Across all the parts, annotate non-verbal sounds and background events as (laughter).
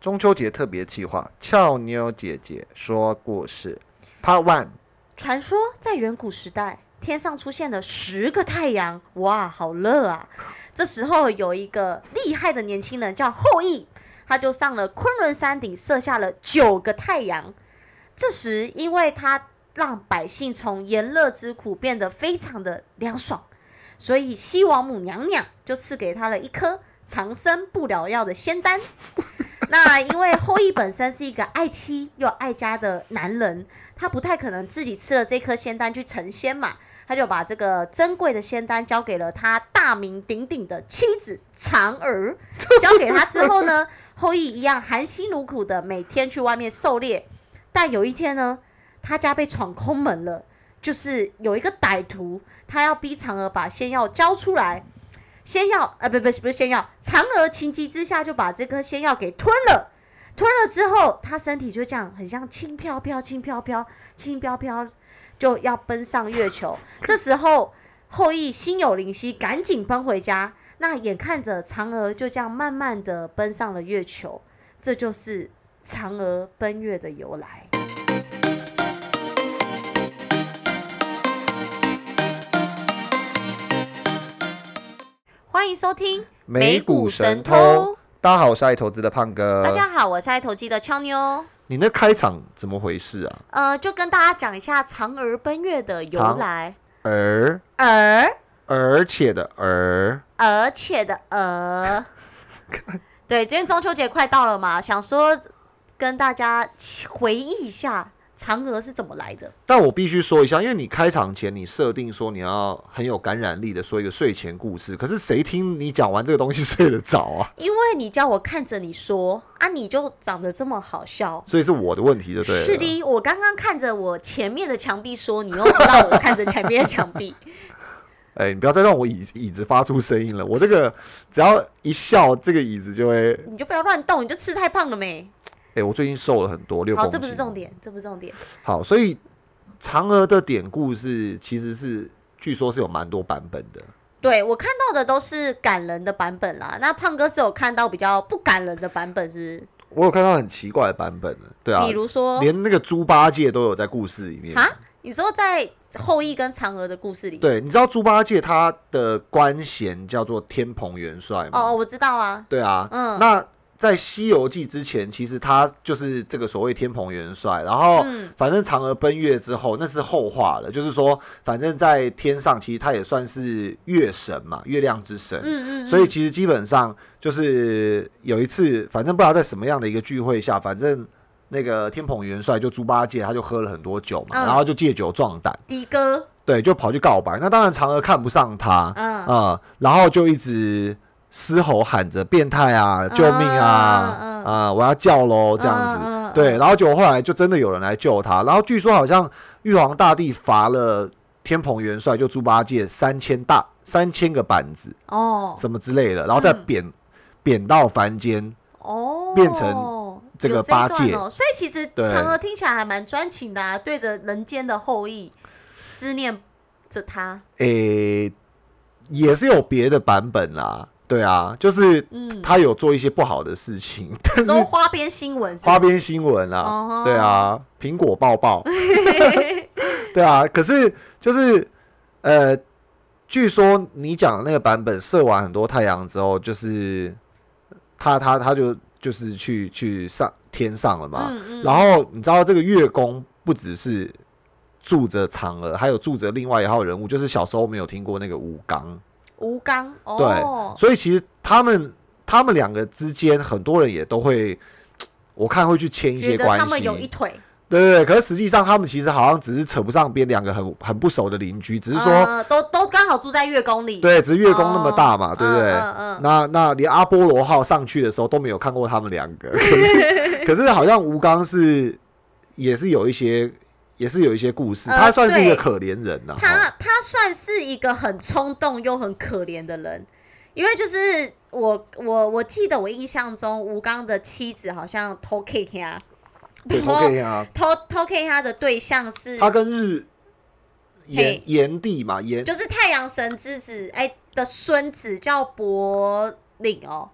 中秋节特别计划，俏妞姐姐说故事，Part One。传说在远古时代，天上出现了十个太阳，哇，好热啊！这时候有一个厉害的年轻人叫后羿，他就上了昆仑山顶，射下了九个太阳。这时，因为他让百姓从炎热之苦变得非常的凉爽，所以西王母娘娘就赐给他了一颗长生不老药的仙丹。(laughs) 那因为后羿本身是一个爱妻又爱家的男人，他不太可能自己吃了这颗仙丹去成仙嘛，他就把这个珍贵的仙丹交给了他大名鼎鼎的妻子嫦娥。(laughs) 交给他之后呢，后羿一样含辛茹苦的每天去外面狩猎，但有一天呢，他家被闯空门了，就是有一个歹徒，他要逼嫦娥把仙药交出来。仙药，啊，不不不是仙药，嫦娥情急之下就把这颗仙药给吞了。吞了之后，她身体就这样，很像轻飘飘、轻飘飘、轻飘飘，就要奔上月球。(laughs) 这时候，后羿心有灵犀，赶紧奔回家。那眼看着嫦娥就这样慢慢的奔上了月球，这就是嫦娥奔月的由来。欢迎收听美股神偷。大家好，我是爱投资的胖哥。大家好，我是爱投机的俏妞。你那开场怎么回事啊？呃，就跟大家讲一下嫦娥奔月的由来。而而而且的而而且的而，(laughs) 对，今天中秋节快到了嘛，想说跟大家回忆一下嫦娥是怎么来的。但我必须说一下，因为你开场前你设定说你要很有感染力的说一个睡前故事，可是谁听你讲完这个东西睡得着啊？因为你叫我看着你说啊，你就长得这么好笑。所以是我的问题，对不对？是的，我刚刚看着我前面的墙壁说，你又不让我看着前面的墙壁。(laughs) 哎，你不要再让我椅椅子发出声音了，我这个只要一笑，这个椅子就会。你就不要乱动，你就吃太胖了没？哎，我最近瘦了很多，六公好，这不是重点，这不是重点。好，所以嫦娥的典故是其实是据说是有蛮多版本的。对我看到的都是感人的版本啦，那胖哥是有看到比较不感人的版本是？我有看到很奇怪的版本的，对啊，比如说连那个猪八戒都有在故事里面。啊？你说在后羿跟嫦娥的故事里？对，你知道猪八戒他的官衔叫做天蓬元帅吗？哦，我知道啊。对啊，嗯那在《西游记》之前，其实他就是这个所谓天蓬元帅。然后，嗯反正嫦娥奔月之后，那是后话了。就是说，反正在天上，其实他也算是月神嘛，月亮之神。嗯嗯，所以其实基本上就是有一次，反正不知道在什么样的一个聚会下，反正那个天蓬元帅就猪八戒，他就喝了很多酒嘛，嗯然后就借酒壮胆，的哥，对，就跑去告白。那当然嫦娥看不上他，嗯啊、然后就一直嘶吼喊着“变态啊，救命啊，嗯啊、我要叫喽”这样子。对，然后结果后来就真的有人来救他，然后据说好像玉皇大帝罚了天蓬元帅就猪八戒三千大三千个板子哦什么之类的，然后再嗯贬贬到凡间。哦，变成这个八戒哦，所以其实嫦娥听起来还蛮专情的啊，对着人间的后裔思念着他。诶、也是有别的版本啦。对啊，就是嗯，他有做一些不好的事情，(laughs) 但是说花边新闻花边新闻啊，哦。对啊，苹果抱抱，(laughs) 对啊，可是就是呃，据说你讲的那个版本射完很多太阳之后，就是他他他就就是去去上天上了嘛，嗯嗯。然后你知道这个月宫不只是住着嫦娥，还有住着另外一号人物，就是小时候没有听过那个吴刚，吴刚对，哦，所以其实他们他们两个之间，很多人也都会，我看会去牵一些关系他们系，有一腿，对对对。可是实际上，他们其实好像只是扯不上边，两个很很不熟的邻居，只是说，嗯都都刚好住在月宫里，对，只是月宫那么大嘛，哦对不对？嗯嗯嗯那那连阿波罗号上去的时候都没有看过他们两个，可是 (laughs) 可是好像吴刚是也是有一些。也是有一些故事，呃他算是一个可怜人呐、他他算是一个很冲动又很可怜的人，因为就是我我我记得我印象中吴刚的妻子好像偷 K 他，对，然后 OK 啊，偷偷 K 他的对象是他跟日炎炎帝嘛，炎。就是太阳神之子哎的孙子叫伯领哦，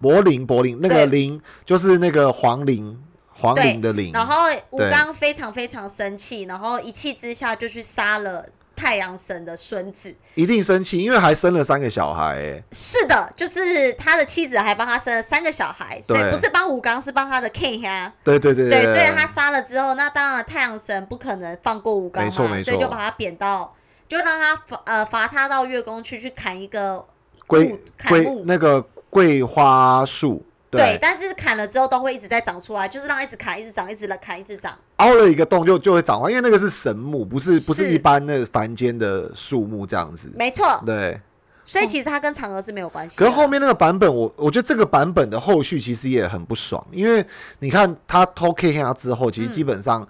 柏林柏林那个对。林就是那个黄陵黄陵的陵，然后吴刚非常非常生气，然后一气之下就去杀了太阳神的孙子。一定生气，因为还生了三个小孩、欸，是的，就是他的妻子还帮他生了三个小孩，所以不是帮吴刚，是帮他的 King 呀。对对对对，所以他杀了之后，那当然太阳神不可能放过吴刚嘛，所以就把他贬到，就让他罚呃罚他到月宫去去砍一个桂砍桂那个桂花树，对，但是砍了之后都会一直在长出来，就是让它一直砍，一直长，一直来砍，一直长。凹了一个洞就就会长完，因为那个是神木，不是不是是一般的凡间的树木这样子。没错，对，所以其实它跟嫦娥是没有关系的。可是后面那个版本，我我觉得这个版本的后续其实也很不爽，因为你看他偷 K 他之后，其实基本上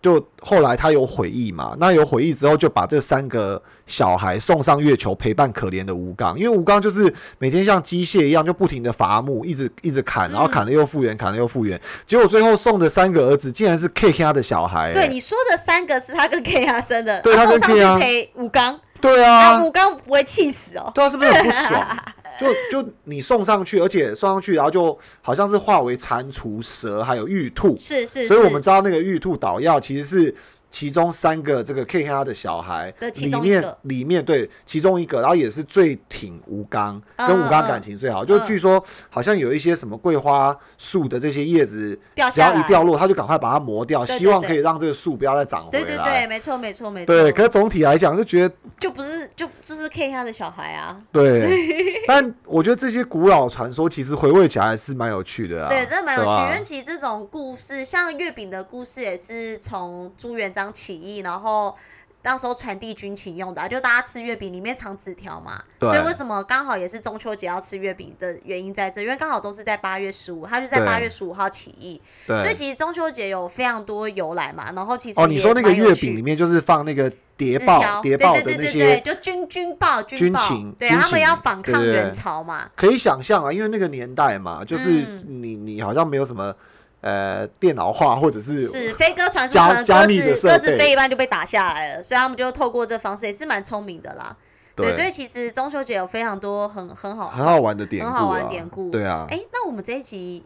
就后来他有悔意嘛，那有悔意之后就把这三个小孩送上月球陪伴可怜的吴刚，因为吴刚就是每天像机械一样就不停的伐木，一直一直砍，然后砍了又复原，砍了又复原，结果最后送的三个儿子竟然是 K K 他的小孩、欸。对你说的三个是他跟 K 亚生的，对他跟他送上 K 啊去陪吴刚，对那啊，吴刚不会气死哦。对啊，是不是很不爽？就就你送上去，而且送上去，然后就好像是化为蟾蜍、蛇还有玉兔，是是所以我们，知道那个玉兔捣药其实是其中三个这个 K 他的小孩的其里面里面对其中一个，然后也是最挺吴刚，嗯跟吴刚嗯感情最好。就嗯据说好像有一些什么桂花树的这些叶子，只要一掉落，他就赶快把它磨掉，希望可以让这个树不要再长回对对对，没错没错没错。对，可是总体来讲就觉得就不是就就是 K 他的小孩啊。对，(laughs) 但我觉得这些古老传说其实回味起来还是蛮有趣的啊。对，真的蛮有趣。因为其实这种故事，像月饼的故事，也是从朱元璋起义，然后到时候传递军情用的、啊，就大家吃月饼里面藏纸条嘛。所以为什么刚好也是中秋节要吃月饼的原因在这，因为刚好都是在八月十五，他就在八月十五号起义，所以。其实中秋节有非常多由来嘛。然后其实哦，你也说那个月饼里面就是放那个谍报、谍报的那些对，就军军报军军报情，对，他们要反抗元朝嘛。可以想象啊，因为那个年代嘛，就是嗯你你好像没有什么呃电脑化或者是是飞鸽传书，加可能鸽子鸽子飞一半就被打下来了，所以他们就透过这方式也是蛮聪明的啦。对，所以其实中秋节有非常多很很好很好玩的典故、啊，很好玩的典故。对啊，哎、那我们这一集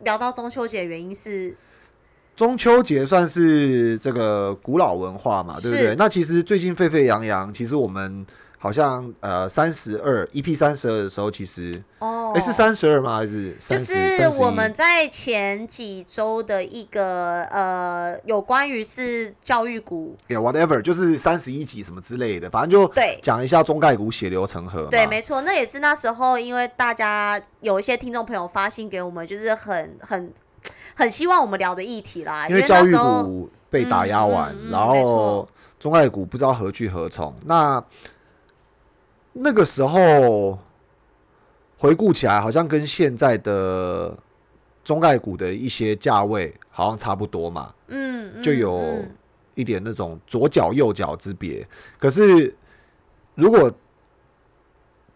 聊到中秋节的原因是，中秋节算是这个古老文化嘛，对不对？那其实最近沸沸扬扬，其实我们好像呃三十二 EP 三十二的时候，其实哦，哎、是三十二吗？还是就30是我们在前几周的一个呃，有关于是教育股，yeah, whatever，就是三十一集什么之类的，反正就对讲一下中概股血流成河。对，没错，那也是那时候，因为大家有一些听众朋友发信给我们，就是很很很希望我们聊的议题啦，因因为教育股被打压完，嗯嗯嗯然后中概股不知道何去何从。那那个时候回顾起来，好像跟现在的中概股的一些价位好像差不多嘛，嗯，嗯就有嗯一点那种左脚右脚之别。可是如果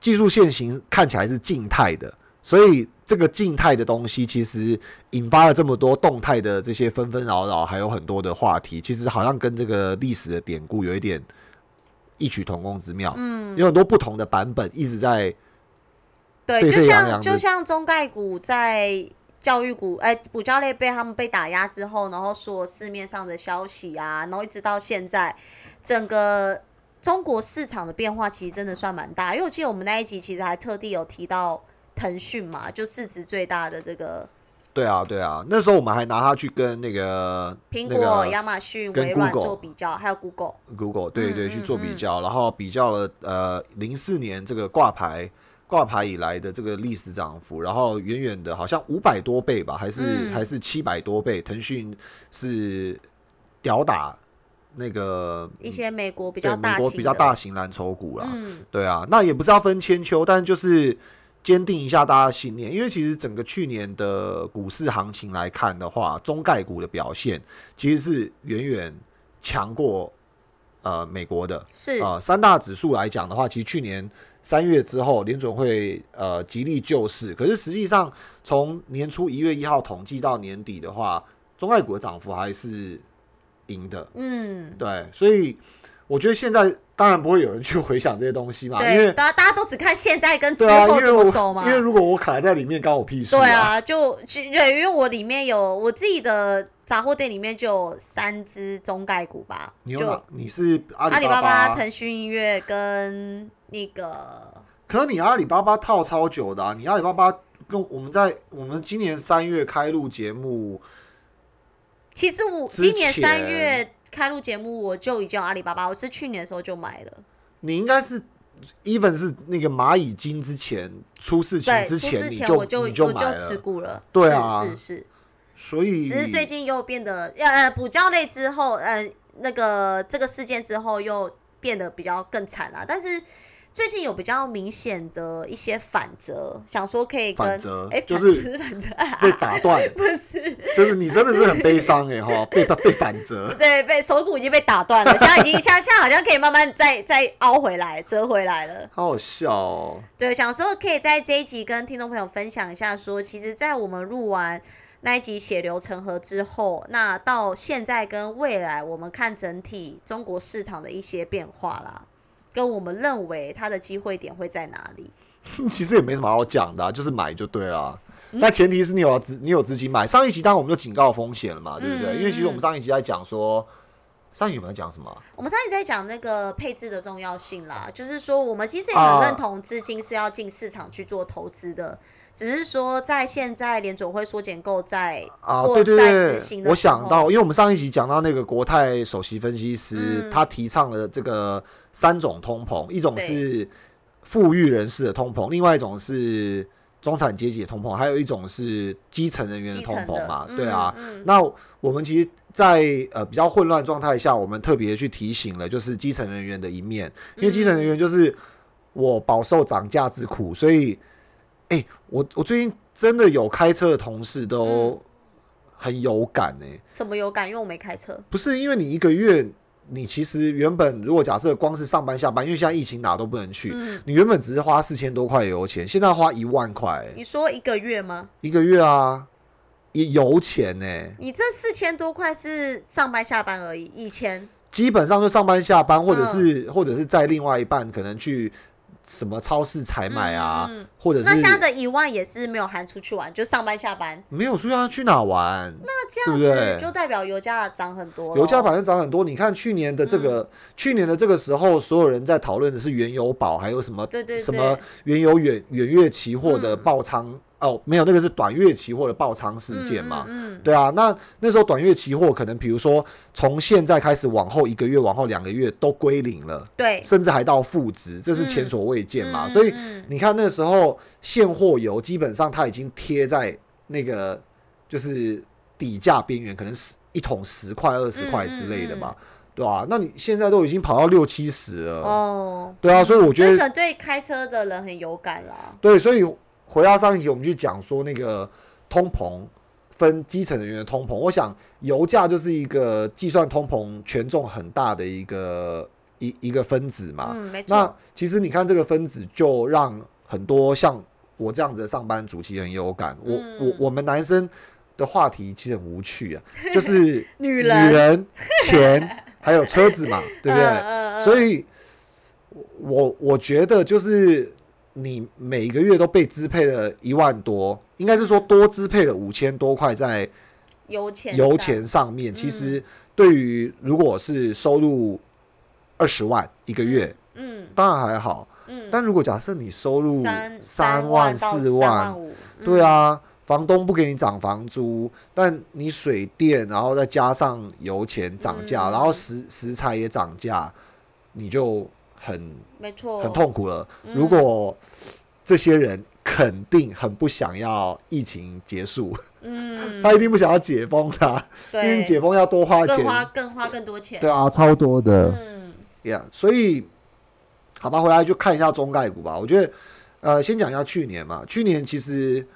技术线型看起来是静态的，所以这个静态的东西其实引发了这么多动态的这些纷纷扰扰，还有很多的话题，其实好像跟这个历史的典故有一点异曲同工之妙。嗯，有很多不同的版本一直在对，沸就像就像中概股在教育股，哎、补教类被他们被打压之后，然后所有市面上的消息啊，然后一直到现在，整个中国市场的变化其实真的算蛮大。因为我记得我们那一集其实还特地有提到腾讯嘛，就市值最大的这个对啊对啊，那时候我们还拿它去跟那个苹果、那个亚马逊、跟微软 Google 做比较，还有 Google。Google 对对嗯去做比嗯。较，然后比较了呃零四年这个挂牌挂牌以来的这个历史涨幅，然后远远的好像五百多倍吧，还是、嗯。还是七百多倍，腾讯是吊打那个一些美国比对较大型美国比较大型蓝筹股啦，嗯，对啊，那也不是要分千秋，但就是坚定一下大家的信念，因为其实整个去年的股市行情来看的话，中概股的表现其实是远远强过呃美国的。是，呃，三大指数来讲的话，其实去年三月之后，联准会呃极力救市，可是实际上从年初一月一号统计到年底的话，中概股的涨幅还是赢的。嗯，对，所以我觉得现在当然不会有人去回想这些东西嘛，因，为大家大家都只看现在跟之后怎么走嘛因。为如果我卡在里面，关我屁事对啊，就就对，因为我里面有我自己的杂货店里面就有三只中概股吧，就你有哪？你是阿阿里巴里巴巴、腾讯音乐跟那个可是你阿里巴巴套超久的啊！你阿里巴巴跟我们在我们今年三月开录节目，其实我今年三月开录节目，我就已经有阿里巴巴，我是去年的时候就买了。你应该是 even 是那个蚂蚁金之前出事情对，之前你就前我就我就持了，股了。对啊是是是，所以只是最近又变得呃呃补教类之后，呃那个这个事件之后又变得比较更惨了。但是最近有比较明显的一些反折，想说可以跟反折哎就是反折被打断，不是就是你真的是很悲伤哎哈，被被反折。对被手骨已经被打断了，现在已经现在现在好像可以慢慢再再凹回来折回来了。好好笑哦！对，想说可以在这一集跟听众朋友分享一下说其实，在我们录完那一集血流成河之后，那到现在跟未来，我们看整体中国市场的一些变化啦，跟我们认为它的机会点会在哪里？(laughs) 其实也没什么好讲的啊、就是买就对了。嗯但前提是你有资，你有资金买。上一集当然我们就警告风险了嘛，对不对？嗯因为其实我们上一集在讲说，上一集我们在讲什么啊？我们上一集在讲那个配置的重要性啦，就是说我们其实也啊很认同资金是要进市场去做投资的，只是说在现在联总会缩减购债啊，或对对对我想到，因为我们上一集讲到那个国泰首席分析师，嗯他提倡了这个三种通膨，一种是富裕人士的通膨，另外一种是中产阶级的通膨，还有一种是基层人员的通膨嘛，嗯对啊。嗯那我们其实在，呃比较混乱状态下，我们特别去提醒了，就是基层人员的一面，因为基层人员就是我饱受涨价之苦，所以，哎、我我最近真的有开车的同事都嗯很有感哎、怎么有感？因为我没开车。不是因为你一个月，你其实原本如果假设光是上班下班，因为现在疫情哪都不能去，嗯，你原本只是花四千多块油钱，现在花一万块、欸你说一个月吗？一个月啊，油钱呢、你这四千多块是上班下班而已，以前。基本上就上班下班，或者嗯。是、或者是在另外一半可能去什么超市采买啊，嗯嗯或者是那现在的一万也是没有含出去玩，就上班下班。没有说要去哪玩，那这样子就代表油价涨很多。油价反正涨很多。你看去年的这个，嗯去年的这个时候，所有人在讨论的是原油宝，还有什么对对对什么原油远远月期货的嗯爆仓、哦，没有那个是短月期货的爆仓事件嘛。嗯嗯对啊，那那时候短月期货可能比如说从现在开始往后一个月、往后两个月都归零了，对，甚至还到负值，这是前所未见嘛。嗯所以你看那时候现货油基本上它已经贴在那个就是底价边缘，可能是一桶十块、二十块之类的嘛，对啊、那你现在都已经跑到六七十了，哦，对啊，所以我觉得对开车的人很有感啦。对，所以回到上一集我们就讲说那个通膨。分基层人员的通膨，我想油价就是一个计算通膨权重很大的一个一一个分子嘛。嗯，没那。其实你看这个分子，就让很多像我这样子的上班族其实很有感。我嗯我我们男生的话题其实很无趣啊，(laughs) 就是女人女人，人、钱 (laughs) 还有车子嘛，对不对？嗯所以，我我觉得就是你每个月都被支配了一万多，应该是说多支配了五千多块在油钱，油钱上面。其实对于如果是收入二十万一个月，嗯当然还好。嗯，但如果假设你收入三三万四万，对，啊，房东不给你涨房租，但你水电，然后再加上油钱涨价，嗯。然后食食材也涨价，你就很没错，很痛苦了。嗯如果这些人肯定很不想要疫情结束，嗯，(laughs) 他一定不想要解封的啊，因为，解封要多花更花，更花更多钱，对啊，超多的。嗯呀所以好吧，回来就看一下中概股吧。我觉得，呃，先讲一下去年嘛。去年其实，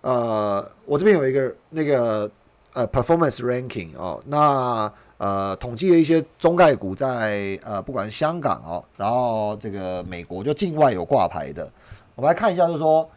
呃，我这边有一个那个呃 performance ranking 哦，那呃统计了一些中概股在呃不管是香港哦，然后这个美国就境外有挂牌的，我们来看一下，就是说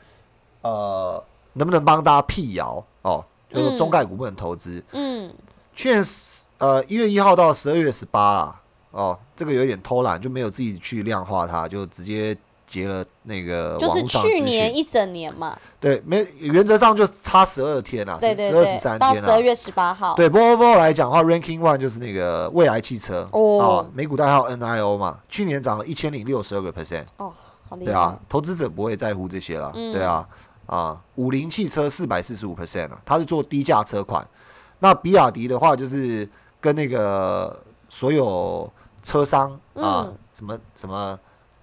呃能不能帮大家辟谣哦，就是说中概股不能投资。嗯去年十呃一月一号到十二月十八啦，哦，这个有点偷懒，就没有自己去量化它，就直接截了那个就是网去。年一整年嘛，对，没原则上就差十二天啊，对对十二十三天啊。十二月十八号，对，不过不过来讲的话，Ranking One 就是那个未来汽车哦美股代号 NIO 嘛，去年涨了一千零六十二个 percent。哦，好厉对啊，，投资者不会在乎这些了，嗯对啊，啊，五菱汽车四百四十五 percent 啊，它是做低价车款。那比亚迪的话，就是跟那个所有车商啊，嗯什么什么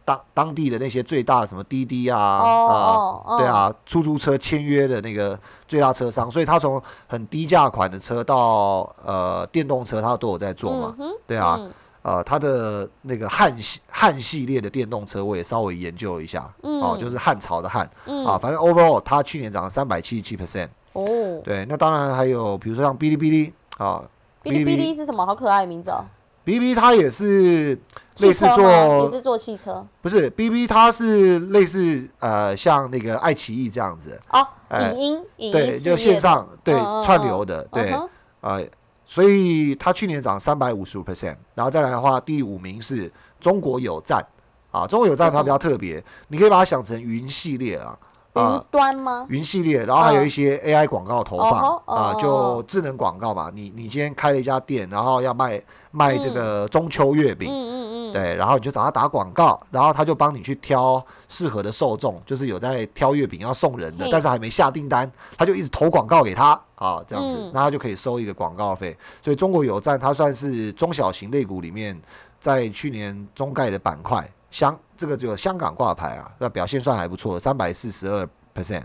当当地的那些最大的什么滴滴啊哦啊，哦，对啊，出租车签约的那个最大车商，所以他从很低价款的车到呃电动车，他都有在做嘛，对啊，嗯。呃，他的那个汉系汉系列的电动车，我也稍微研究一下，哦，嗯就是汉朝的汉、嗯。啊，反正 overall 它去年涨了三百七十七 percent，哦，对，那当然还有比如说像哔哩哔哩啊，哔哩哔哩是什么？好可爱的名字哦，哔哩哔哩它也是类似汽车吗？也是做汽车不是哔哩哔哩它是类似呃像那个爱奇艺这样子，哦，哎影音影对，就线上对串流的，对，嗯哼呃，所以它去年涨三百五十五 percent，然后再来的话，第五名是中国有赞啊，中国有赞它比较特别，你可以把它想成云系列啊。云啊，端吗？云系列，然后还有一些 AI 广告投放啊，哦就智能广告嘛。你你今天开了一家店，然后要卖卖这个中秋月饼，嗯嗯嗯，对，然后你就找他打广告，然后他就帮你去挑适合的受众，就是有在挑月饼要送人的，但是还没下订单，他就一直投广告给他啊，这样子嗯，那他就可以收一个广告费。所以中国有赞，它算是中小型类股里面在去年中概的板块，香这个只有香港挂牌啊，那表现算还不错，三百四十二 percent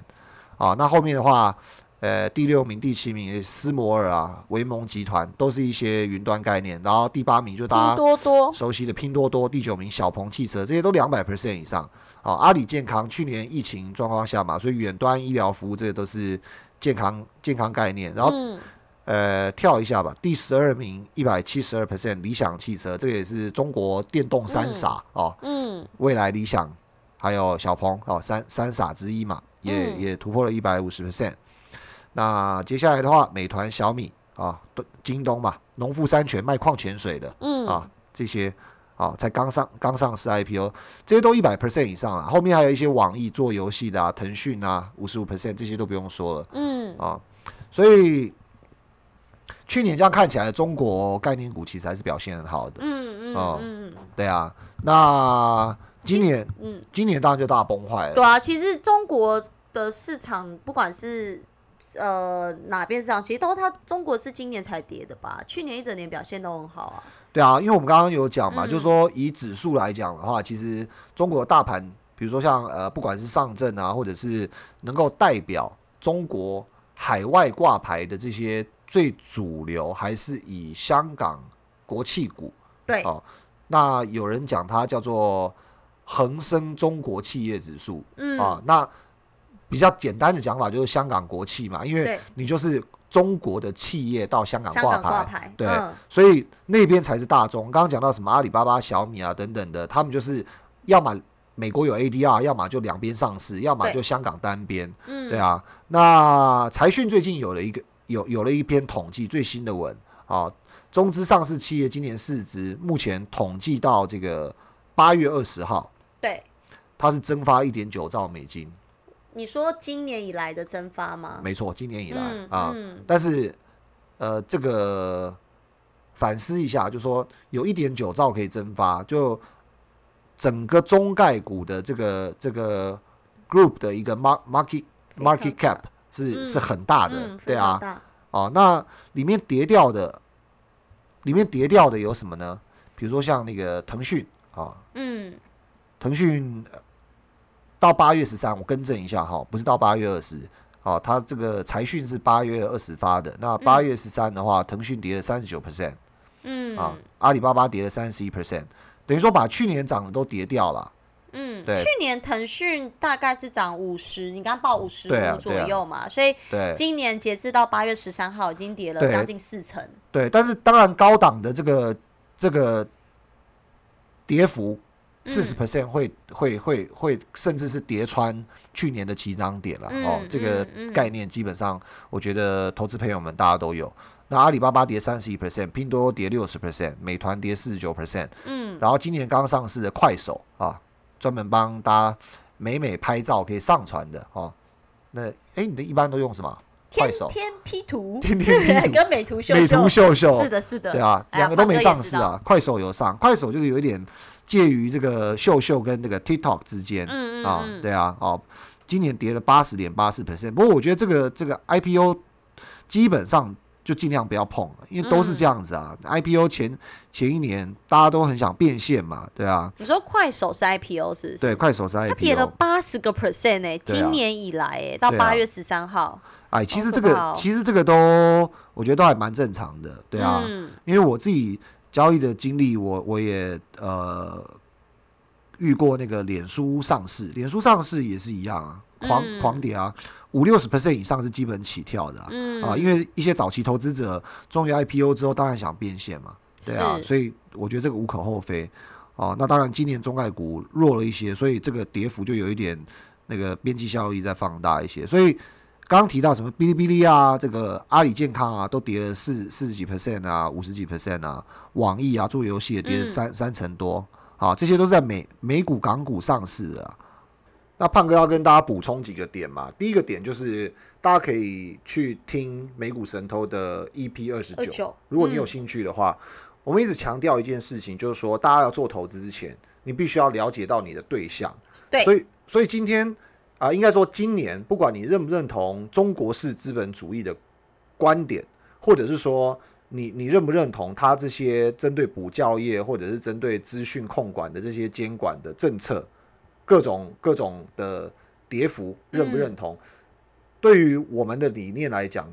啊。那后面的话。呃，第六名、第七名，斯摩尔啊、维盟集团都是一些云端概念，然后第八名就大家熟悉的拼多多，第九名小鹏汽车，这些都两百 percent 以上。啊、阿里健康去年疫情状况下嘛，所以远端医疗服务这些都是健康健康概念。然后、嗯呃，跳一下吧，第十二名一百七十二 percent 理想汽车，这个也是中国电动三傻、哦，嗯未来、理想还有小鹏哦，三三傻之一嘛，也、嗯也突破了一百五十 percent。那接下来的话，美团、小米啊，都京东嘛，农夫山泉卖矿泉水的，嗯啊，这些啊，才刚上刚上市 IPO，这些都一百 percent 以上了。后面还有一些网易做游戏的啊，腾讯啊，五十五 percent 这些都不用说了嗯啊。所以去年这样看起来，中国概念股其实还是表现很好的。嗯哦嗯嗯对啊，那今年嗯，今年当然就大崩坏了。对啊，其实中国的市场不管是呃哪边市场，其实都它中国是今年才跌的吧？去年一整年表现都很好啊。对啊，因为我们刚刚有讲嘛，嗯就是说以指数来讲的话，其实中国的大盘，比如说像呃，不管是上证啊，或者是能够代表中国海外挂牌的这些最主流，还是以香港国企股。对，哦那有人讲它叫做恒生中国企业指数嗯，啊，那比较简单的讲法就是香港国企嘛，因为，你就是中国的企业到香港挂牌，挂牌，对嗯所以那边才是大众。刚刚讲到什么阿里巴巴、小米啊等等的，他们就是要么美国有 ADR，要么就两边上市，要么就香港单边，嗯，对啊。那财讯最近有了一个有有了一篇统计最新的文啊，中资上市企业今年市值目前统计到这个八月二十号，对，它是蒸发一点九兆美金，你说今年以来的蒸发吗？没错，今年以来、嗯啊。嗯但是呃，这个反思一下，就说有一点九兆可以蒸发，就整个中概股的这个这个 group 的一个 mar market market cap 是、嗯。是很大的，嗯，对啊，哦，那里面跌掉的，里面跌掉的有什么呢？比如说像那个腾讯啊，嗯，腾讯呃到八月十三，我更正一下哈，不是到八月二十。哦，它这个财讯是八月二十发的，那八月十三的话，腾讯跌了三十九 percent 嗯。啊，阿里巴巴跌了三十一 percent，等于说把去年涨的都跌掉了。嗯，对去年腾讯大概是涨五十，你刚报五十五左右嘛，所以对今年截至到八月十三号，已经跌了对将近四成。对，但是当然高档的这个这个跌幅四十 percent 会会会会，甚至是跌穿去年的起涨点了哦。这个概念基本上，我觉得投资朋友们大家都有。那阿里巴巴跌三十一 percent，拼多多跌六十 percent，美团跌四十九 percent。嗯，然后今年刚上市的快手啊，专门帮大家美美拍照可以上传的哦。那哎，你的一般都用什么？快手 (laughs) 天天 P 图，天天 P 图，跟美图秀秀美图秀秀，是的，是的，对啊，两个都没上市啊。快手有上，快手就是有一点介于这个秀秀跟那个 TikTok 之间嗯嗯啊，对啊，哦，今年跌了八十点八四 percent。不过我觉得这个这个 IPO 基本上。就尽量不要碰，因为都是这样子啊。IPO 前前一年大家都很想变现嘛，对啊。你说快手是 IPO 是？不是对，快手是 IPO，它跌了八十个 percent 哎，今年以来哎，到八月十三号。哎，其实这个其实这个都我觉得都还蛮正常的，对啊。因为我自己交易的经历，我我也呃遇过那个脸书上市，脸书上市也是一样啊，狂狂跌啊。五六十 percent 以上是基本起跳的啊，因为一些早期投资者终于 IPO 之后，当然想变现嘛，对啊，所以我觉得这个无可厚非哦。那当然，今年中概股弱了一些，所以这个跌幅就有一点那个边际效益再放大一些。所以刚刚提到什么哔哩哔哩啊，这个阿里健康啊，都跌了四四十几 percent 啊，五十几 percent 啊，网易啊做游戏也跌了三三成多，啊，这些都是在美美股港股上市的。那胖哥要跟大家补充几个点嘛？第一个点就是大家可以去听美股神偷的 EP 二十九，如果你有兴趣的话，我们一直强调一件事情，就是说大家要做投资之前，你必须要了解到你的对象。对，所以所以今天啊，应该说今年，不管你认不认同中国式资本主义的观点，或者是说你你认不认同他这些针对补教业或者是针对资讯控管的这些监管的政策。各种各种的跌幅认不认同？对于我们的理念来讲，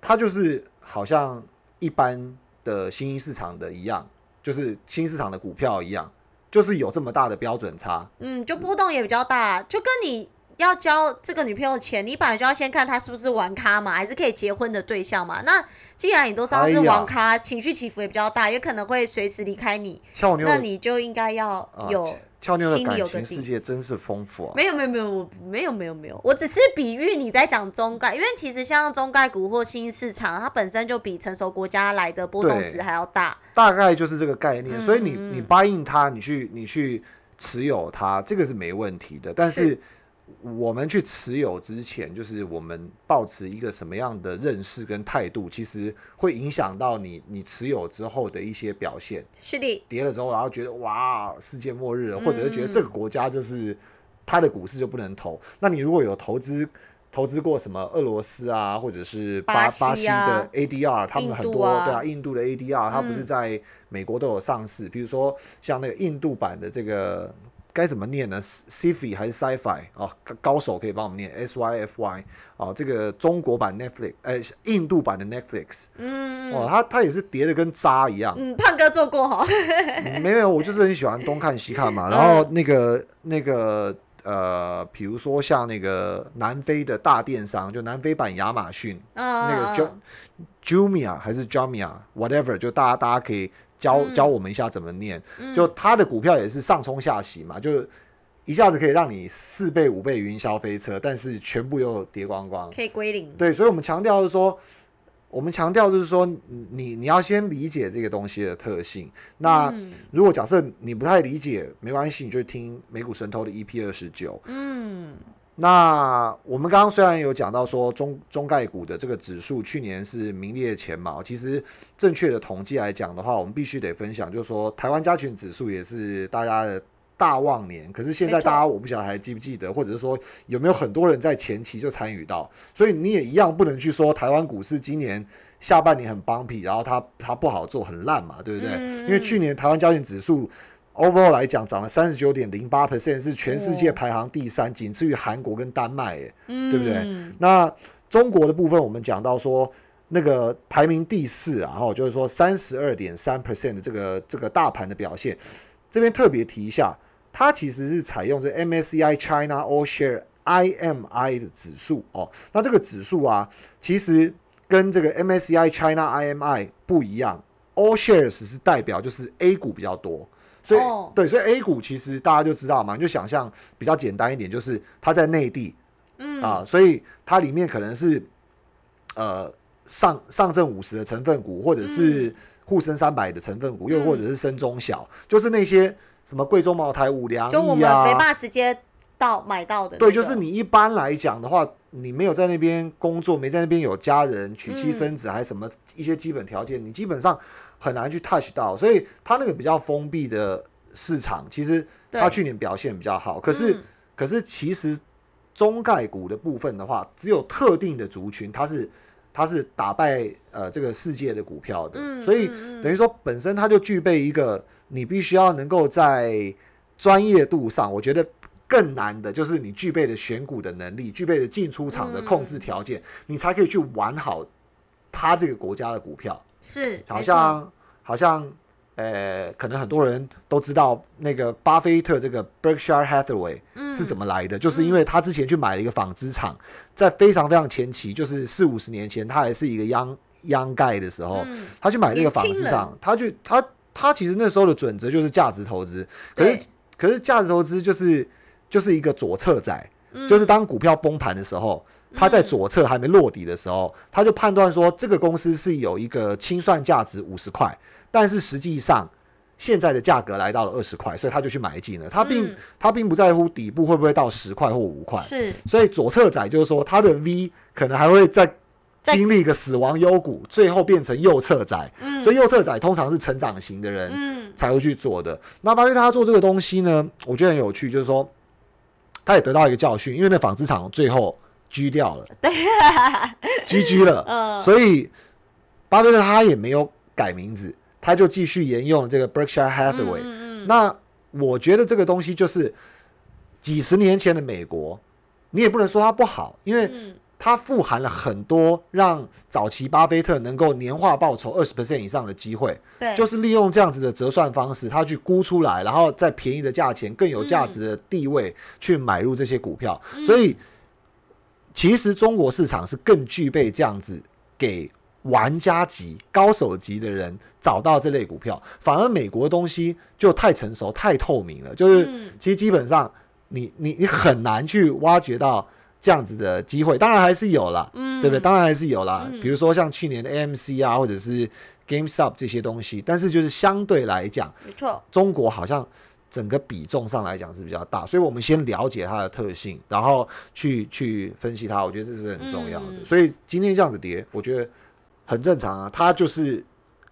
它就是好像一般的新兴市场的一样，就是新市场的股票一样，就是有这么大的标准差。嗯，就波动也比较大，就跟你要交这个女朋友钱，你本来就要先看她是不是玩咖嘛，还是可以结婚的对象嘛。那既然你都知道是玩咖，情绪起伏也比较大，也可能会随时离开你，那你就应该要有。俏妞的感情世界真是丰富啊！没有没有没有，我没有没有没有，我只是比喻你在讲中概，因为其实像中概股或新市场，它本身就比成熟国家来的波动值还要大。大概就是这个概念，所以你你答应它，你去你去持有它，这个是没问题的，但是。我们去持有之前，就是我们保持一个什么样的认识跟态度，其实会影响到你你持有之后的一些表现。是的，跌了之后，然后觉得哇，世界末日了，或者是觉得这个国家就是它的股市就不能投。那你如果有投资投资过什么俄罗斯啊，或者是巴巴西的 ADR，他们很多对啊，印度的 ADR，它不是在美国都有上市。比如说像那个印度版的这个。该怎么念呢？Sci-Fi 还是 Sci-Fi 啊？高手可以帮我们念 S-Y-F-Y 啊。这个中国版 Netflix，呃，印度版的 Netflix，嗯，哇，它它也是叠的跟渣一样。嗯，胖哥做过哈。没有，我就是很喜欢东看西看嘛。(laughs) 然后那个那个呃，比如说像那个南非的大电商，就南非版亚马逊，嗯那个 Jumia 还是 Jumia，whatever，就大家大家可以。教教我们一下怎么念，就他的股票也是上冲下洗嘛，就一下子可以让你四倍五倍云霄飞车，但是全部又跌光光，可以归零。对，所以我们强调是说，我们强调就是说，你你要先理解这个东西的特性。那如果假设你不太理解，没关系，你就听美股神偷的 EP 二十九。嗯。那我们刚刚虽然有讲到说中中概股的这个指数去年是名列前茅，其实正确的统计来讲的话，我们必须得分享，就是说台湾加权指数也是大家的大旺年。可是现在大家我不晓得还记不记得，或者是说有没有很多人在前期就参与到，所以你也一样不能去说台湾股市今年下半年很帮皮，然后它它不好做很烂嘛，对不对？因为去年台湾加权指数。Overall 来讲，涨了三十九点零八 percent，是全世界排行第三，仅次于韩国跟丹麦，哎，对不对？那中国的部分，我们讲到说，那个排名第四，然后就是说三十二点三 percent 的这个这个大盘的表现，这边特别提一下，它其实是采用这 MSCI China All Share IMI 的指数哦。那这个指数啊，其实跟这个 MSCI China IMI 不一样，All Shares 是代表就是 A 股比较多。所以、哦。对，所以 A 股其实大家就知道嘛，你就想象比较简单一点，就是它在内地，嗯。啊，所以它里面可能是呃上上证五十的成分股，或者是沪深三百的成分股，又或者是深中小，就是那些什么贵州茅台、五粮就我液啊，们没办法直接到买到的、那对，就是你一般来讲的话，你没有在那边工作，没在那边有家人娶妻嗯。生子，还是什么一些基本条件，你基本上很难去 touch 到。所以它那个比较封闭的市场，其实它去年表现比较好。可是，嗯可是其实中概股的部分的话，只有特定的族群，它是它是打败呃这个世界的股票的，嗯所以等于说本身它就具备一个你必须要能够在专业度上，我觉得更难的就是你具备的选股的能力，具备的进出场的控制条件，你才可以去玩好它这个国家的股票。是好像好像呃，可能很多人都知道那个巴菲特这个 Berkshire Hathaway 嗯。是怎么来的，就是因为他之前去买了一个纺织厂，在非常非常前期，就是四五十年前，他还是一个央央盖的时候，嗯。他去买那个纺织厂，他去他他其实那时候的准则就是价值投资，可是可是价值投资就是就是一个左侧仔，嗯就是当股票崩盘的时候，他在左侧还没落底的时候，他就判断说这个公司是有一个清算价值五十块，但是实际上现在的价格来到了二十块，所以他就去买进了。他并、嗯他并不在乎底部会不会到十块或五块，是所以左侧仔就是说他的 V 可能还会再再经历一个死亡幽谷，最后变成右侧仔。所以右侧仔通常是成长型的人，嗯才会去做的。那巴菲特他做这个东西呢，我觉得很有趣，就是说他也得到一个教训，因为那纺织厂最后居掉了，对，(laughs) GG 了，嗯。所以巴菲特他也没有改名字，他就继续沿用这个 Berkshire Hathaway。嗯嗯那我觉得这个东西就是几十年前的美国，你也不能说它不好，因为嗯。它富含了很多让早期巴菲特能够年化报酬二十 percent 以上的机会。对，就是利用这样子的折算方式，他去估出来，然后在便宜的价钱、更有价值的地位去买入这些股票。所以，其实中国市场是更具备这样子给玩家级、高手级的人找到这类股票，反而美国东西就太成熟、太透明了，就是嗯其实基本上你你你很难去挖掘到。这样子的机会，当然还是有啦，嗯对不对？当然还是有啦。嗯比如说像去年的 AMC 啊，或者是 GameStop 这些东西，但是就是相对来讲，没错，中国好像整个比重上来讲是比较大，所以我们先了解它的特性，然后去去分析它，我觉得这是很重要的。嗯所以今天这样子跌，我觉得很正常啊，它就是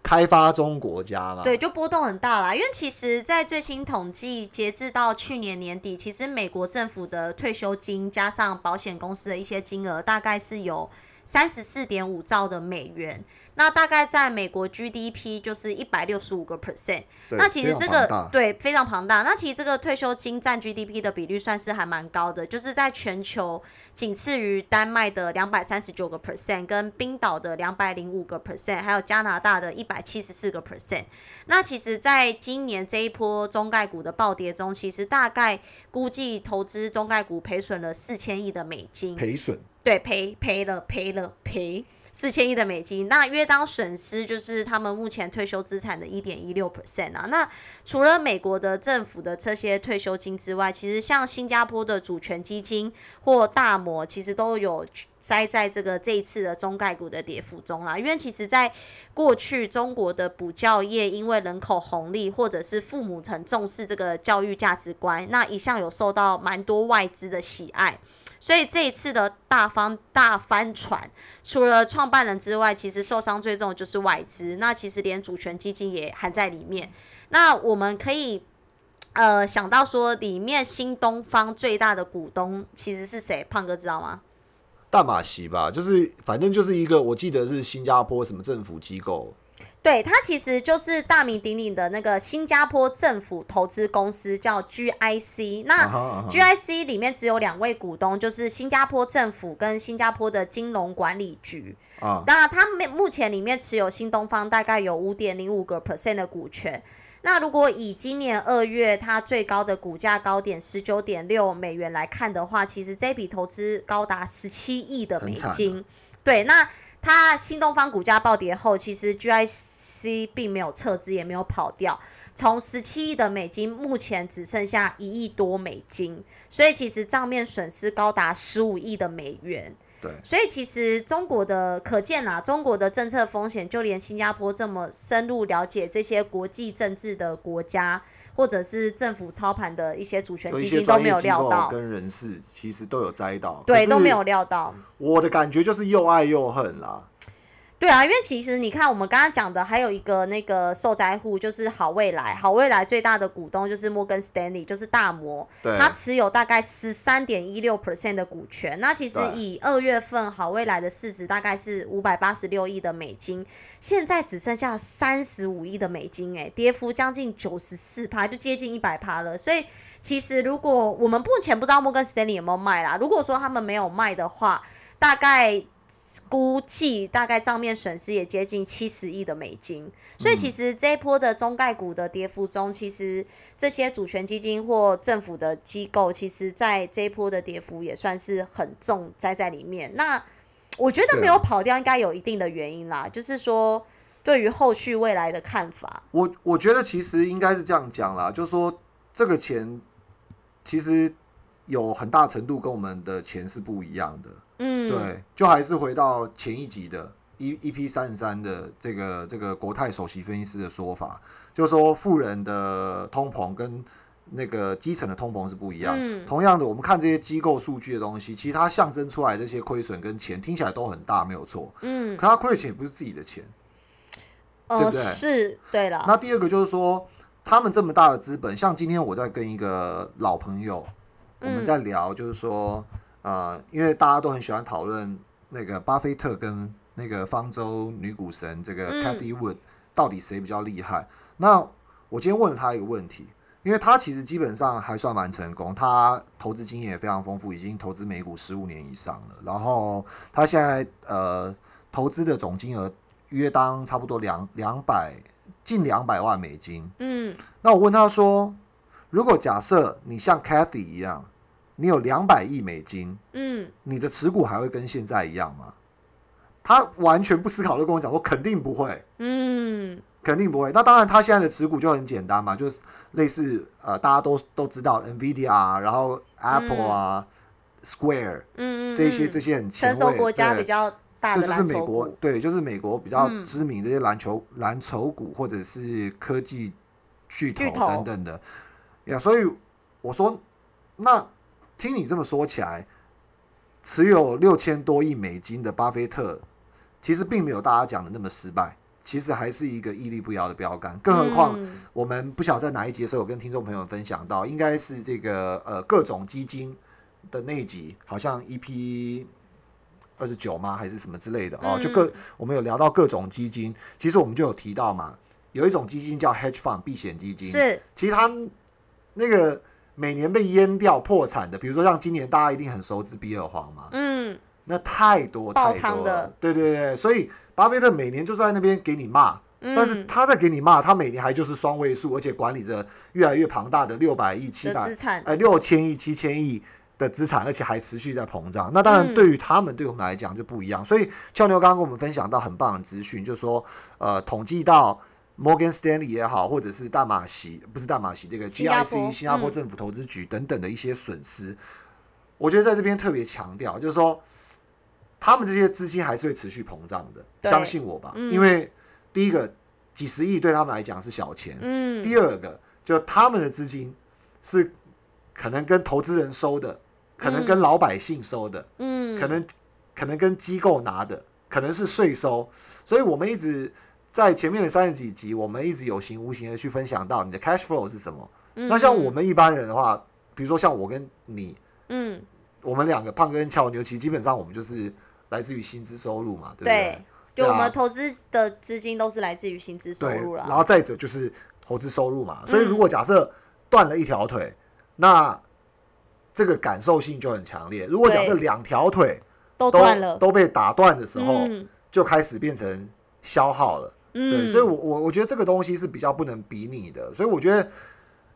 开发中国家嘛，对，就波动很大啦。因为其实，在最新统计，截至到去年年底，其实美国政府的退休金加上保险公司的一些金额，大概是有三十四点五兆的美元。那大概在美国 GDP 就是一百六十五个 percent。那其实这个对非常庞大。那其实这个退休金占 GDP 的比率算是还蛮高的，就是在全球仅次于丹麦的两百三十九个 percent，跟冰岛的两百零五个 percent，还有加拿大的一百七十四个 percent。那其实，在今年这一波中概股的暴跌中，其实大概估计投资中概股赔损了四千亿的美金。赔损。对，赔赔了赔了赔四千亿的美金，那约当损失就是他们目前退休资产的一点一六 percent 啊。那除了美国的政府的这些退休金之外，其实像新加坡的主权基金或大摩，其实都有栽在这个这一次的中概股的跌幅中啦。因为其实在过去中国的补教业因为人口红利，或者是父母很重视这个教育价值观，那一向有受到蛮多外资的喜爱。所以这一次的大方大翻船，除了创办人之外，其实受伤最重的就是外资。那其实连主权基金也含在里面。那我们可以呃想到说，里面新东方最大的股东其实是谁？胖哥知道吗？大马席吧，就是反正就是一个，我记得是新加坡什么政府机构，对，它其实就是大名鼎鼎的那个新加坡政府投资公司，叫 GIC。那 GIC 里面只有两位股东，就是新加坡政府跟新加坡的金融管理局。啊，那他们目前里面持有新东方大概有五点零五个 percent 的股权。那如果以今年二月它最高的股价高点十九点六美元来看的话，其实这笔投资高达十七亿的美金。对，那它新东方股价暴跌后，其实 GIC 并没有撤资，也没有跑掉，从十七亿的美金，目前只剩下一亿多美金，所以其实账面损失高达十五亿的美元。对，所以其实中国的可见啦，中国的政策风险，就连新加坡这么深入了解这些国际政治的国家，或者是政府操盘的一些主权基金都没有料到，跟人事其实都有栽到，对，都没有料到。我的感觉就是又爱又恨啦。对啊，因为其实你看，我们刚刚讲的还有一个那个受灾户，就是好未来。好未来最大的股东就是摩根斯丹利，就是大摩，对，他持有大概十三点一六 percent 的股权。那其实以二月份好未来的市值大概是五百八十六亿的美金，现在只剩下三十五亿的美金，哎，跌幅将近九十四趴，就接近一百趴了。所以其实如果我们目前不知道摩根斯丹利有没有卖啦，如果说他们没有卖的话，大概。估计大概账面损失也接近七十亿的美金，所以其实这一波的中概股的跌幅中，其实这些主权基金或政府的机构，其实在这一波的跌幅也算是很重栽在里面。那我觉得没有跑掉，应该有一定的原因啦，就是说对于后续未来的看法，我我觉得其实应该是这样讲啦，就是说这个钱其实有很大程度跟我们的钱是不一样的。嗯，对，就还是回到前一集的 E E P 三十三的这个这个国泰首席分析师的说法，就是说富人的通膨跟那个基层的通膨是不一样。嗯同样的，我们看这些机构数据的东西，其实它象征出来的这些亏损跟钱听起来都很大，没有错。嗯，可它亏的钱也不是自己的钱。对呃，不对是对了，那第二个就是说，他们这么大的资本，像今天我在跟一个老朋友，我们嗯在聊，就是说，呃，因为大家都很喜欢讨论那个巴菲特跟那个方舟女股神这个嗯 Cathy Wood 到底谁比较厉害？那我今天问了他一个问题，因为他其实基本上还算蛮成功，他投资经验也非常丰富，已经投资美股十五年以上了。然后他现在呃投资的总金额约当差不多两两百近两百万美金。嗯那我问他说，如果假设你像 Cathy 一样，你有两百亿美金，嗯你的持股还会跟现在一样吗？他完全不思考就跟我讲说，肯定不会。嗯肯定不会。那当然，他现在的持股就很简单嘛，就是类似呃，大家都都知道 NVIDIA 啊，然后 Apple 啊、Square 嗯嗯，这些嗯这些很成熟国家比较大这就是美国对，就是美国比较嗯知名的这些篮球、蓝筹股或者是科技巨头等等的呀。所以我说，那听你这么说起来，持有六千多亿美金的巴菲特，其实并没有大家讲的那么失败。其实还是一个屹立不摇的标杆，更何况嗯。我们不晓得在哪一集的时候，有跟听众朋友分享到，应该是这个呃各种基金的那一集，好像 EP 二十九吗，还是什么之类的哦，嗯。就各我们有聊到各种基金，其实我们就有提到嘛，有一种基金叫 hedge fund 避险基金，是。其实它那个每年被淹掉破产的，比如说像今年大家一定很熟知比尔黄嘛，嗯。那太多爆太多仓的。了，对对对，所以巴菲特每年就在那边给你骂，嗯，但是他在给你骂，他每年还就是双位数，而且管理着越来越庞大的六百亿、七百的资产，呃六千亿、七千亿的资产，而且还持续在膨胀。那当然，嗯。对于他们，对我们来讲就不一样。所以，俏妞刚刚跟我们分享到很棒的资讯，就是说，呃，统计到 Morgan Stanley 也好，或者是大马席，不是大马席，这个 GIC 新加坡嗯。政府投资局等等的一些损失，我觉得在这边特别强调，就是说，他们这些资金还是会持续膨胀的，相信我吧，嗯。因为第一个几十亿对他们来讲是小钱，嗯。第二个，就他们的资金是可能跟投资人收的，可能跟老百姓收的，嗯，可能可能跟机构拿的，可能是税收。所以我们一直在前面的三十几集，我们一直有形无形的去分享到你的 cash flow 是什么。嗯那像我们一般人的话，比如说像我跟你，嗯我们两个胖哥跟俏牛，其实基本上我们就是来自于薪资收入嘛，对不对？对，就我们投资的资金都是来自于薪资收，入了。然后再者就是投资收入嘛。所以嗯如果假设断了一条腿，那这个感受性就很强烈。如果假设两条腿都都断了，都被打断的时候，嗯就开始变成消耗了。对，嗯，所以我我我觉得这个东西是比较不能比拟的。所以我觉得，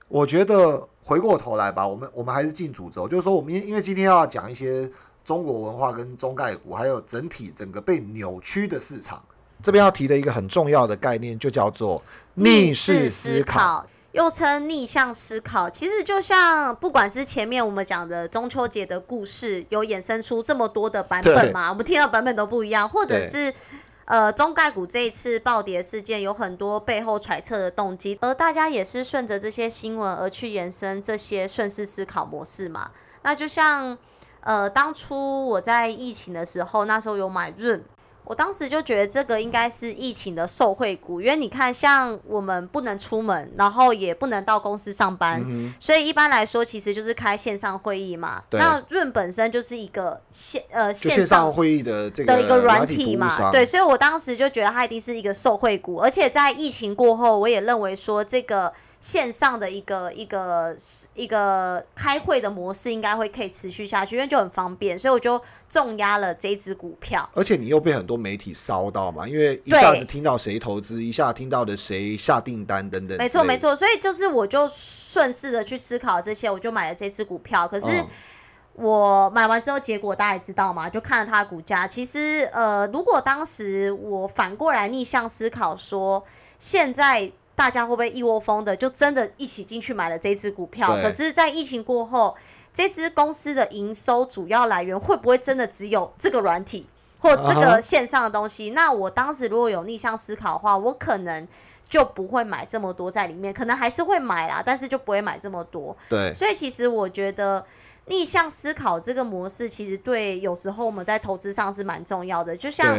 我觉得回过头来吧，我们我们还是进主轴，就是说我们因因为今天要讲一些中国文化跟中概股，还有整体整个被扭曲的市场。这边要提的一个很重要的概念，就叫做逆势思考。又称逆向思考，其实就像不管是前面我们讲的中秋节的故事，有衍生出这么多的版本嘛？我们听到版本都不一样，或者是呃中概股这一次暴跌事件，有很多背后揣测的动机，而大家也是顺着这些新闻而去延伸这些顺势思考模式嘛？那就像呃当初我在疫情的时候，那时候有买润。我当时就觉得这个应该是疫情的受惠股，因为你看，像我们不能出门，然后也不能到公司上班，所以一般来说其实就是开线上会议嘛。那润本身就是一个线呃线上会议的这个的一个软体嘛，对，所以我当时就觉得它一定是一个受惠股，而且在疫情过后，我也认为说这个。线上的一个一个一个开会的模式应该会可以持续下去，因为就很方便，所以我就重压了这只股票。而且你又被很多媒体烧到嘛，因为一下子听到谁投资，一下听到的谁下订单等等。没错没错，所以就是我就顺势的去思考这些，我就买了这只股票。可是我买完之后，结果大家也知道嘛，就看了它的股价。其实呃，如果当时我反过来逆向思考，说现在。大家会不会一窝蜂的就真的一起进去买了这只股票？可是，在疫情过后，这只公司的营收主要来源会不会真的只有这个软体或这个线上的东西？那我当时如果有逆向思考的话，我可能就不会买这么多在里面，可能还是会买啦，但是就不会买这么多。对，所以其实我觉得逆向思考这个模式，其实对有时候我们在投资上是蛮重要的。就像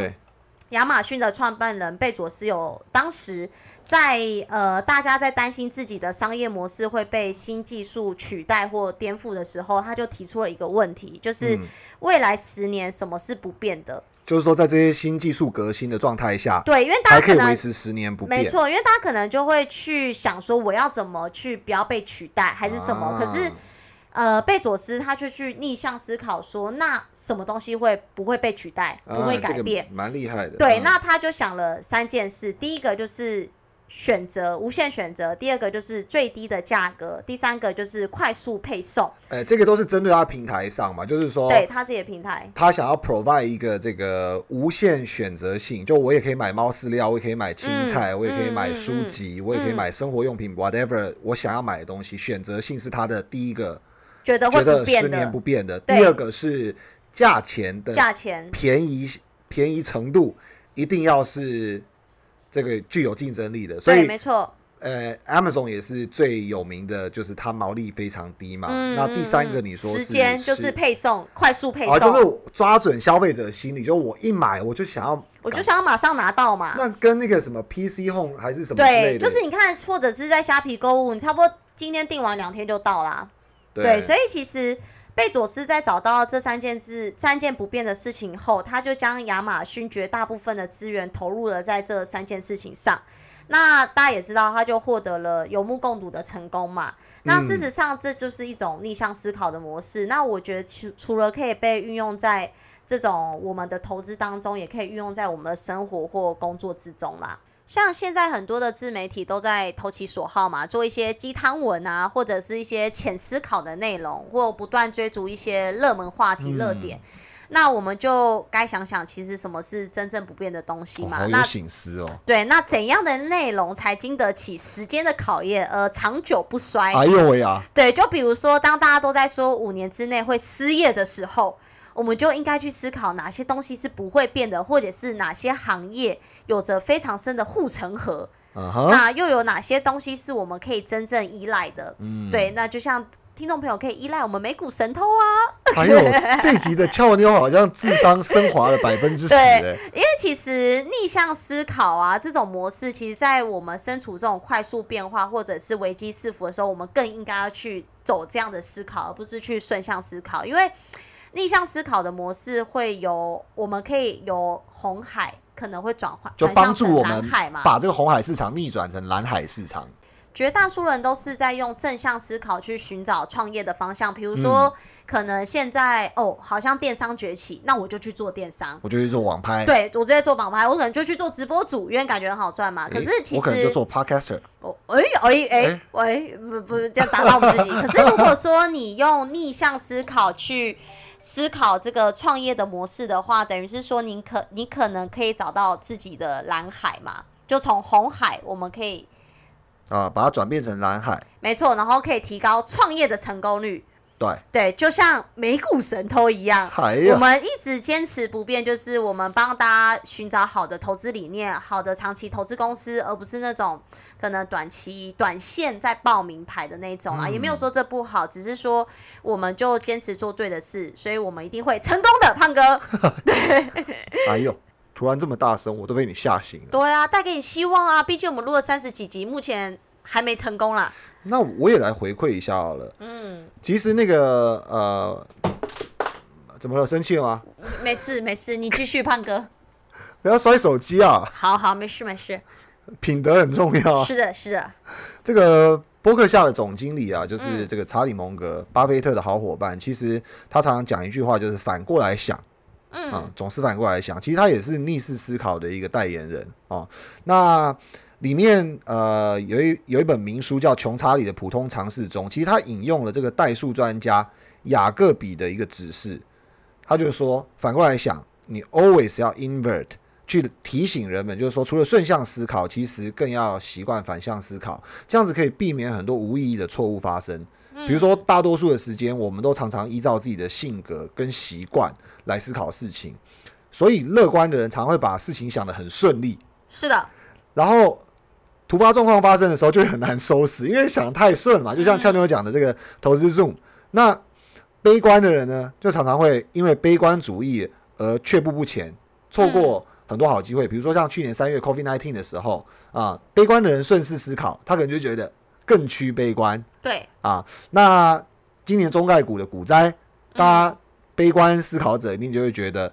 亚马逊的创办人贝佐斯有当时。在呃，大家在担心自己的商业模式会被新技术取代或颠覆的时候，他就提出了一个问题，就是未来十年什么是不变的？就是说，在这些新技术革新的状态下，对，因为大家可能维持十年不变，没错，因为大家可能就会去想说，我要怎么去不要被取代，还是什么？可是，呃，贝佐斯他就去逆向思考说，那什么东西会不会被取代，不会改变？蛮厉害的。对，那他就想了三件事，第一个就是。选择无限选择，第二个就是最低的价格，第三个就是快速配送。哎，这个都是针对他平台上嘛，就是说，对他自己的平台，他想要 provide 一个这个无限选择性，就我也可以买猫饲料，我也可以买青菜，我也可以买书籍，我也可以买生活用品，whatever 我想要买的东西，选择性是他的第一个，觉得会不变十年不变的。第二个是价钱的价钱便宜便宜程度一定要是。这个具有竞争力的，所以没错。呃，Amazon 也是最有名的，就是它毛利非常低嘛。那第三个你说时间就是配送，快速配送，就是抓准消费者心理，就我一买我就想要，我就想要马上拿到嘛。那跟那个什么 PC Home 还是什么对，就是你看，或者是在虾皮购物，你差不多今天订完两天就到啦。对，所以其实。贝佐斯在找到这三件事、三件不变的事情后，他就将亚马逊绝大部分的资源投入了在这三件事情上。那大家也知道，他就获得了有目共睹的成功嘛。那事实上，这就是一种逆向思考的模式。那我觉得，除除了可以被运用在这种我们的投资当中，也可以运用在我们的生活或工作之中啦。像现在很多的自媒体都在投其所好嘛，做一些鸡汤文啊，或者是一些浅思考的内容，或不断追逐一些热门话题热点。那我们就该想想，其实什么是真正不变的东西嘛？那醒思哦。对，那怎样的内容才经得起时间的考验，而长久不衰？哎呦喂呀！对，就比如说，当大家都在说五年之内会失业的时候。我们就应该去思考哪些东西是不会变的，或者是哪些行业有着非常深的护城河。那又有哪些东西是我们可以真正依赖的？嗯对，那就像听众朋友可以依赖我们美股神偷啊。还有 (laughs) 这集的俏妞好像智商升华了百分之十。对，因为其实逆向思考啊这种模式，其实，在我们身处这种快速变化或者是危机四伏的时候，我们更应该要去走这样的思考，而不是去顺向思考，因为。逆向思考的模式会由，我们可以由红海可能会转换，就帮助我们把这个红海市场逆转成蓝海市场。绝大多数人都是在用正向思考去寻找创业的方向，比如说，可能现在哦，好像电商崛起，那我就去做电商，我就去做网拍，对我直接做网拍，我可能就去做直播主，因为感觉很好赚嘛。可是其实我可能就做 podcaster。哦，哎哎哎，喂，不不，这样打到我们自己。(laughs) 可是如果说你用逆向思考去。思考这个创业的模式的话，等于是说，您可你可能可以找到自己的蓝海嘛，就从红海，我们可以啊，把它转变成蓝海，没错，然后可以提高创业的成功率。对，对，就像美股神偷一样，哎我们一直坚持不变，就是我们帮大家寻找好的投资理念、好的长期投资公司，而不是那种可能短期、短线在报名牌的那种啊。也没有说这不好，只是说我们就坚持做对的事，所以我们一定会成功的，胖哥。(laughs) 对哎呦，突然这么大声，我都被你吓醒了。对啊，带给你希望啊！毕竟我们录了三十几集，目前还没成功啦。那我也来回馈一下好了。嗯，其实那个呃，怎么了？生气了吗？没事没事，你继续，胖哥。不要摔手机啊，好好，没事没事。品德很重要啊。是的，是的。这个波克夏的总经理啊，就是嗯这个查理蒙格，巴菲特的好伙伴。其实他常常讲一句话，就是反过来想。嗯啊，总是反过来想。其实他也是逆势思考的一个代言人哦。那里面呃有一有一本名书叫《穷查理的普通常识》中，其实他引用了这个代数专家雅各比的一个指示，他就说反过来想，你 always 要 invert。去提醒人们，就是说，除了顺向思考，其实更要习惯反向思考，这样子可以避免很多无意义的错误发生。比如说，大多数的时间，我们都常常依照自己的性格跟习惯来思考事情，所以乐观的人常会把事情想得很顺利，是的，然后突发状况发生的时候就会很难收拾，因为想得太顺嘛。就像俏妞讲的这个投资 Zoom，那悲观的人呢，就常常会因为悲观主义而却步不前，错过很多好机会。比如说像去年三月 COVID nineteen 的时候啊，悲观的人顺势思考，他可能就觉得更趋悲观。对，啊，那今年中概股的股灾，大家悲观思考者一定就会觉得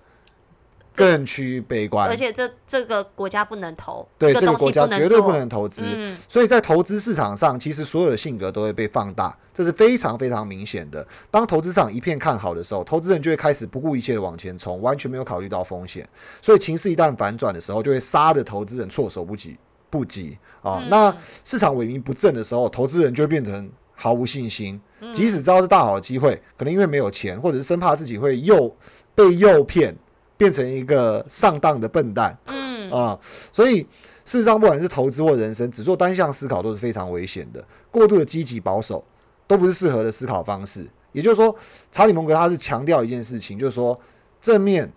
更趋悲观而，且这这个国家不能投，对这个国家绝对不能投资。嗯，所以在投资市场上，其实所有的性格都会被放大，这是非常非常明显的。当投资市场一片看好的时候，投资人就会开始不顾一切的往前冲，完全没有考虑到风险。所以情势一旦反转的时候，就会杀的投资人措手不及不及啊。嗯那市场萎靡不振的时候，投资人就会变成毫无信心，嗯即使知道是大好的机会，可能因为没有钱，或者是生怕自己会诱被诱骗，变成一个上当的笨蛋。嗯，啊，所以事实上，不管是投资或人生，只做单向思考都是非常危险的。过度的积极保守都不是适合的思考方式。也就是说，查理蒙格他是强调一件事情，就是说正面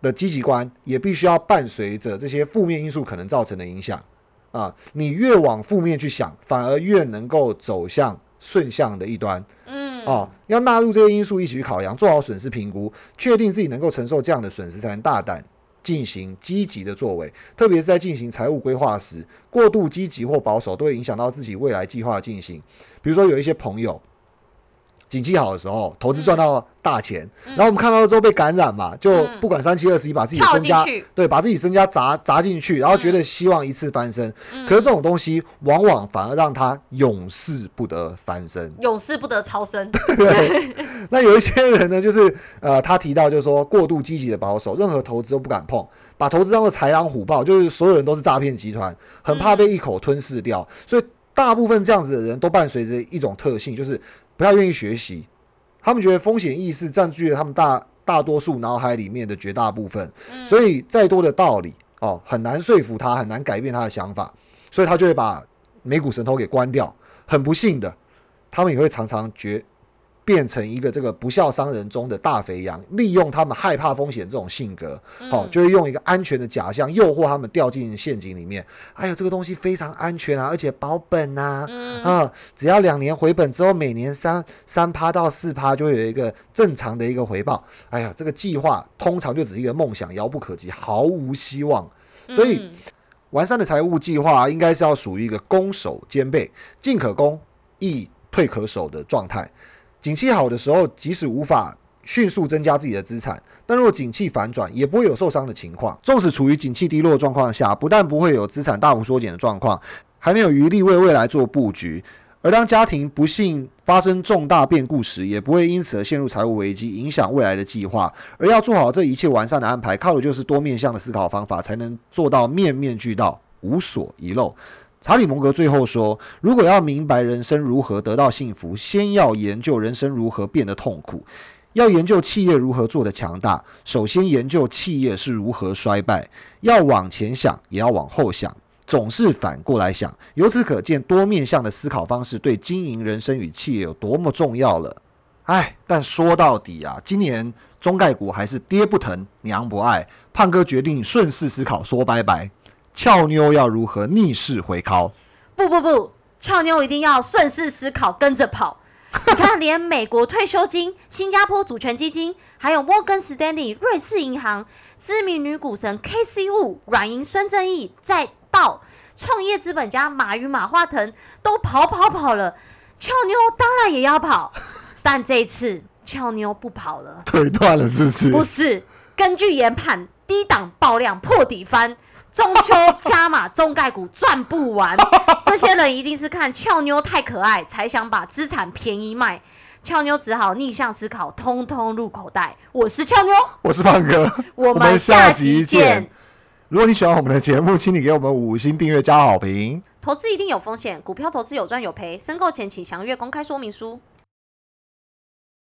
的积极观也必须要伴随着这些负面因素可能造成的影响啊。你越往负面去想，反而越能够走向顺向的一端。嗯，哦，要纳入这些因素一起去考量，做好损失评估，确定自己能够承受这样的损失，才能大胆进行积极的作为。特别是在进行财务规划时，过度积极或保守都会影响到自己未来计划的进行。比如说，有一些朋友。景气好的时候，投资赚到大钱，然后我们看到了之后被感染嘛，就嗯不管三七二十一，把自己的身家，对，把自己身家砸砸进去，然后觉得希望一次翻身。可是这种东西往往反而让他永世不得翻身。永世不得超生。(laughs) 对，那有一些人呢，就是呃，他提到就是说过度积极的保守，任何投资都不敢碰，把投资当做豺狼虎豹，就是所有人都是诈骗集团，很怕被一口吞噬掉。所以大部分这样子的人都伴随着一种特性，就是不太愿意学习。他们觉得风险意识占据了他们大大多数脑海里面的绝大部分，所以再多的道理哦，很难说服他，很难改变他的想法，所以他就会把美股神偷给关掉。很不幸的，他们也会常常觉变成一个这个不孝商人中的大肥羊，利用他们害怕风险这种性格，哦，就会用一个安全的假象诱惑他们掉进陷阱里面。哎呀，这个东西非常安全啊，而且保本呐、啊，只要两年回本之后，每年三三趴到四趴就会有一个正常的一个回报。哎呀，这个计划通常就只是一个梦想，遥不可及，毫无希望。所以嗯完善的财务计划应该是要属于一个攻守兼备、进可攻、易退可守的状态。景气好的时候，即使无法迅速增加自己的资产，但若景气反转，也不会有受伤的情况。纵使处于景气低落状况下，不但不会有资产大幅缩减的状况，还能有余力为未来做布局。而当家庭不幸发生重大变故时，也不会因此而陷入财务危机，影响未来的计划。而要做好这一切完善的安排，靠的就是多面向的思考方法，才能做到面面俱到，无所遗漏。查理·蒙格最后说：“如果要明白人生如何得到幸福，先要研究人生如何变得痛苦。要研究企业如何做得强大，首先研究企业是如何衰败。要往前想，也要往后想，总是反过来想。由此可见，多面向的思考方式对经营人生与企业有多么重要了。哎，但说到底啊，今年中概股还是爹不疼娘不爱。胖哥决定顺势思考，说拜拜。俏妞要如何逆势回靠？不不不，俏妞一定要顺势思考，跟着跑。(laughs) 你看，连美国退休金、新加坡主权基金，还有摩根士丹利、瑞士银行、知名女股神 K.C. 物、软银孙正义，再到创业资本家马云、马化腾，都跑跑跑了。俏妞当然也要跑，(laughs) 但这一次俏妞不跑了，腿断了是不是？不是，根据研判，低档爆量破底翻。中秋加码中概股赚不完，(laughs) 这些人一定是看俏妞太可爱，才想把资产便宜卖。俏妞只好逆向思考，通通入口袋。我是俏妞，我是胖哥，我们下集见。如果你喜欢我们的节目，请你给我们五星订阅加好评。投资一定有风险，股票投资有赚有赔，申购前请详阅公开说明书。